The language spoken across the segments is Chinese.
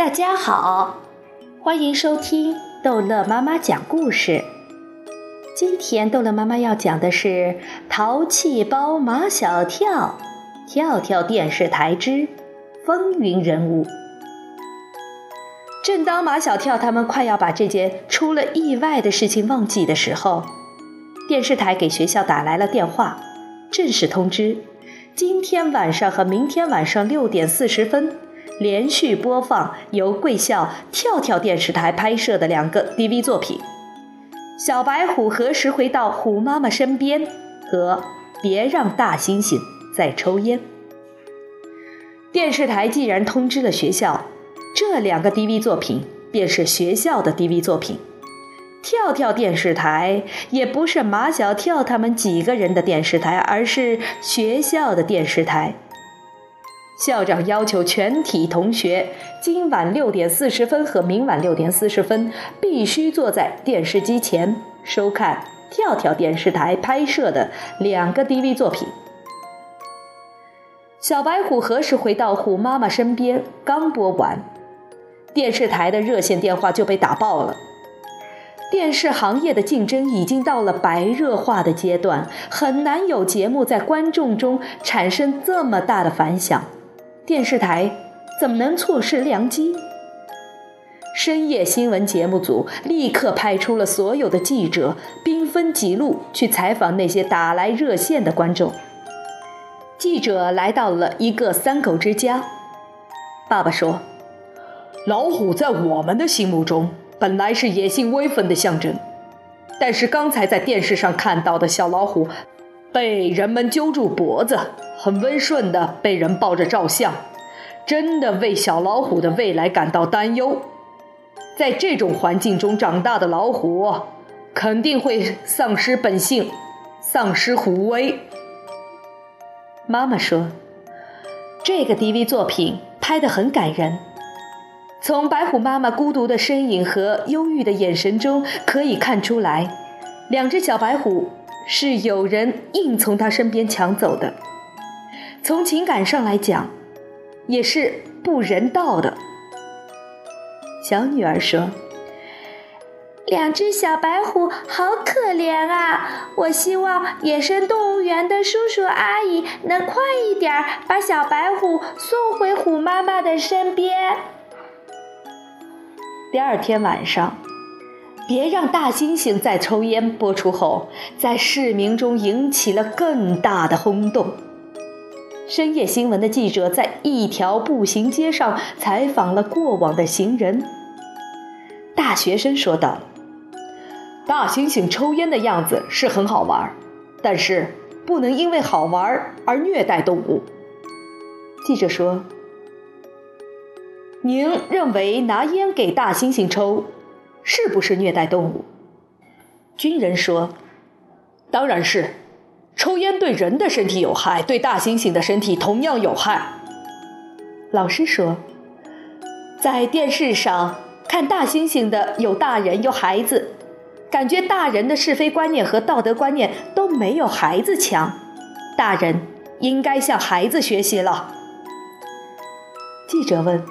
大家好，欢迎收听逗乐妈妈讲故事。今天逗乐妈妈要讲的是《淘气包马小跳》，跳跳电视台之风云人物。正当马小跳他们快要把这件出了意外的事情忘记的时候，电视台给学校打来了电话，正式通知今天晚上和明天晚上六点四十分。连续播放由贵校跳跳电视台拍摄的两个 DV 作品，《小白虎何时回到虎妈妈身边》和《别让大猩猩再抽烟》。电视台既然通知了学校，这两个 DV 作品便是学校的 DV 作品。跳跳电视台也不是马小跳他们几个人的电视台，而是学校的电视台。校长要求全体同学今晚六点四十分和明晚六点四十分必须坐在电视机前收看跳跳电视台拍摄的两个 DV 作品。小白虎何时回到虎妈妈身边？刚播完，电视台的热线电话就被打爆了。电视行业的竞争已经到了白热化的阶段，很难有节目在观众中产生这么大的反响。电视台怎么能错失良机？深夜新闻节目组立刻派出了所有的记者，兵分几路去采访那些打来热线的观众。记者来到了一个三口之家，爸爸说：“老虎在我们的心目中本来是野性威风的象征，但是刚才在电视上看到的小老虎。”被人们揪住脖子，很温顺的被人抱着照相，真的为小老虎的未来感到担忧。在这种环境中长大的老虎，肯定会丧失本性，丧失虎威。妈妈说：“这个 DV 作品拍得很感人，从白虎妈妈孤独的身影和忧郁的眼神中可以看出来，两只小白虎。”是有人硬从他身边抢走的，从情感上来讲，也是不人道的。小女儿说：“两只小白虎好可怜啊！我希望野生动物园的叔叔阿姨能快一点把小白虎送回虎妈妈的身边。”第二天晚上。别让大猩猩再抽烟。播出后，在市民中引起了更大的轰动。深夜新闻的记者在一条步行街上采访了过往的行人。大学生说道：“大猩猩抽烟的样子是很好玩，但是不能因为好玩而虐待动物。”记者说：“您认为拿烟给大猩猩抽？”是不是虐待动物？军人说：“当然是，抽烟对人的身体有害，对大猩猩的身体同样有害。”老师说：“在电视上看大猩猩的有大人有孩子，感觉大人的是非观念和道德观念都没有孩子强，大人应该向孩子学习了。”记者问：“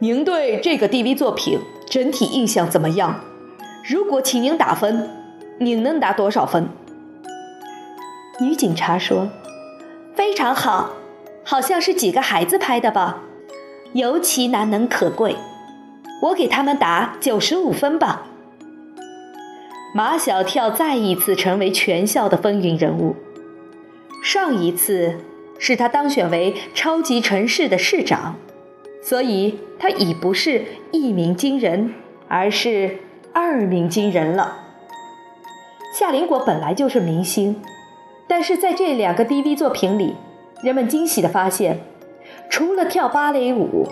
您对这个 DV 作品？”整体印象怎么样？如果请您打分，您能打多少分？女警察说：“非常好，好像是几个孩子拍的吧，尤其难能可贵。我给他们打九十五分吧。”马小跳再一次成为全校的风云人物。上一次是他当选为超级城市的市长。所以，他已不是一鸣惊人，而是二鸣惊人了。夏林果本来就是明星，但是在这两个 DV 作品里，人们惊喜地发现，除了跳芭蕾舞，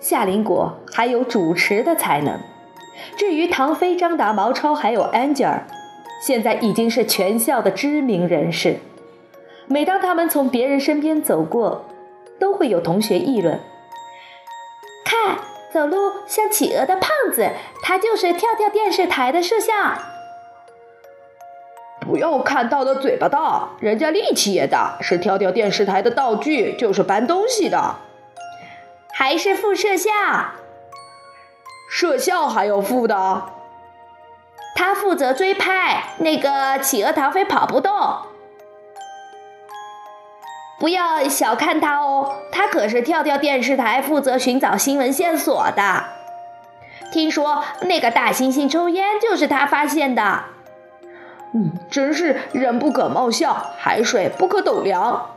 夏林果还有主持的才能。至于唐飞、张达、毛超还有 Angel，现在已经是全校的知名人士。每当他们从别人身边走过，都会有同学议论。看，走路像企鹅的胖子，他就是跳跳电视台的摄像。不要看到的嘴巴大，人家力气也大，是跳跳电视台的道具，就是搬东西的。还是副摄像？摄像还有副的？他负责追拍那个企鹅唐飞跑不动。不要小看他哦，他可是跳跳电视台负责寻找新闻线索的。听说那个大猩猩抽烟就是他发现的。嗯，真是人不可貌相，海水不可斗量。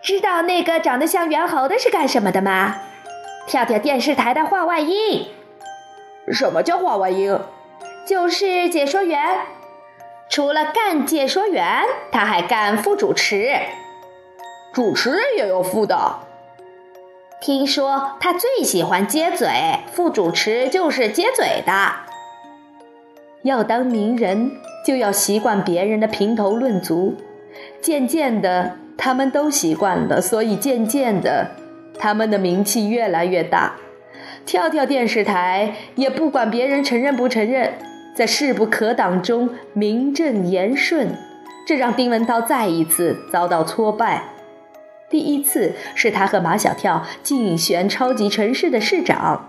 知道那个长得像猿猴的是干什么的吗？跳跳电视台的话外音。什么叫话外音？就是解说员。除了干解说员，他还干副主持。主持人也有副的。听说他最喜欢接嘴，副主持就是接嘴的。要当名人，就要习惯别人的评头论足。渐渐的，他们都习惯了，所以渐渐的，他们的名气越来越大。跳跳电视台也不管别人承认不承认，在势不可挡中名正言顺，这让丁文涛再一次遭到挫败。第一次是他和马小跳竞选超级城市的市长，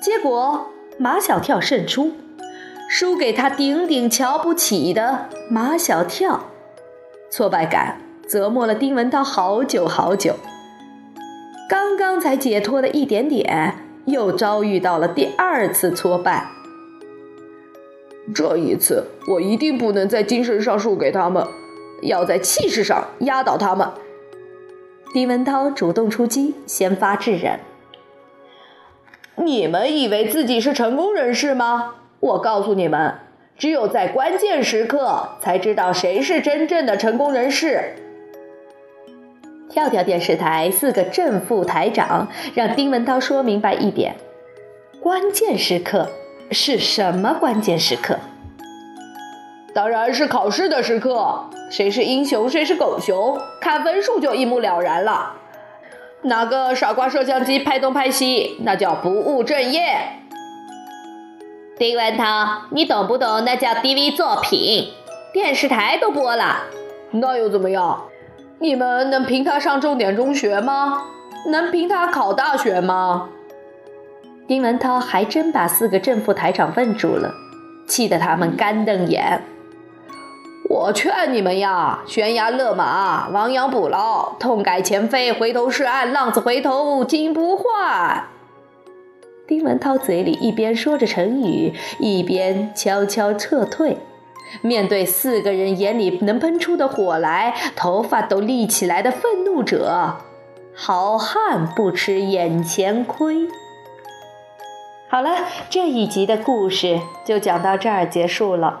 结果马小跳胜出，输给他顶顶瞧不起的马小跳，挫败感折磨了丁文涛好久好久。刚刚才解脱了一点点，又遭遇到了第二次挫败。这一次我一定不能在精神上输给他们，要在气势上压倒他们。丁文涛主动出击，先发制人。你们以为自己是成功人士吗？我告诉你们，只有在关键时刻才知道谁是真正的成功人士。跳跳电视台四个正副台长让丁文涛说明白一点：关键时刻是什么关键时刻？当然是考试的时刻。谁是英雄，谁是狗熊，看分数就一目了然了。拿个傻瓜摄像机拍东拍西，那叫不务正业。丁文涛，你懂不懂？那叫 DV 作品，电视台都播了，那又怎么样？你们能凭他上重点中学吗？能凭他考大学吗？丁文涛还真把四个正副台长问住了，气得他们干瞪眼。我劝你们呀，悬崖勒马，亡羊补牢，痛改前非，回头是岸，浪子回头金不换。丁文涛嘴里一边说着成语，一边悄悄撤退。面对四个人眼里能喷出的火来，头发都立起来的愤怒者，好汉不吃眼前亏。好了，这一集的故事就讲到这儿结束了。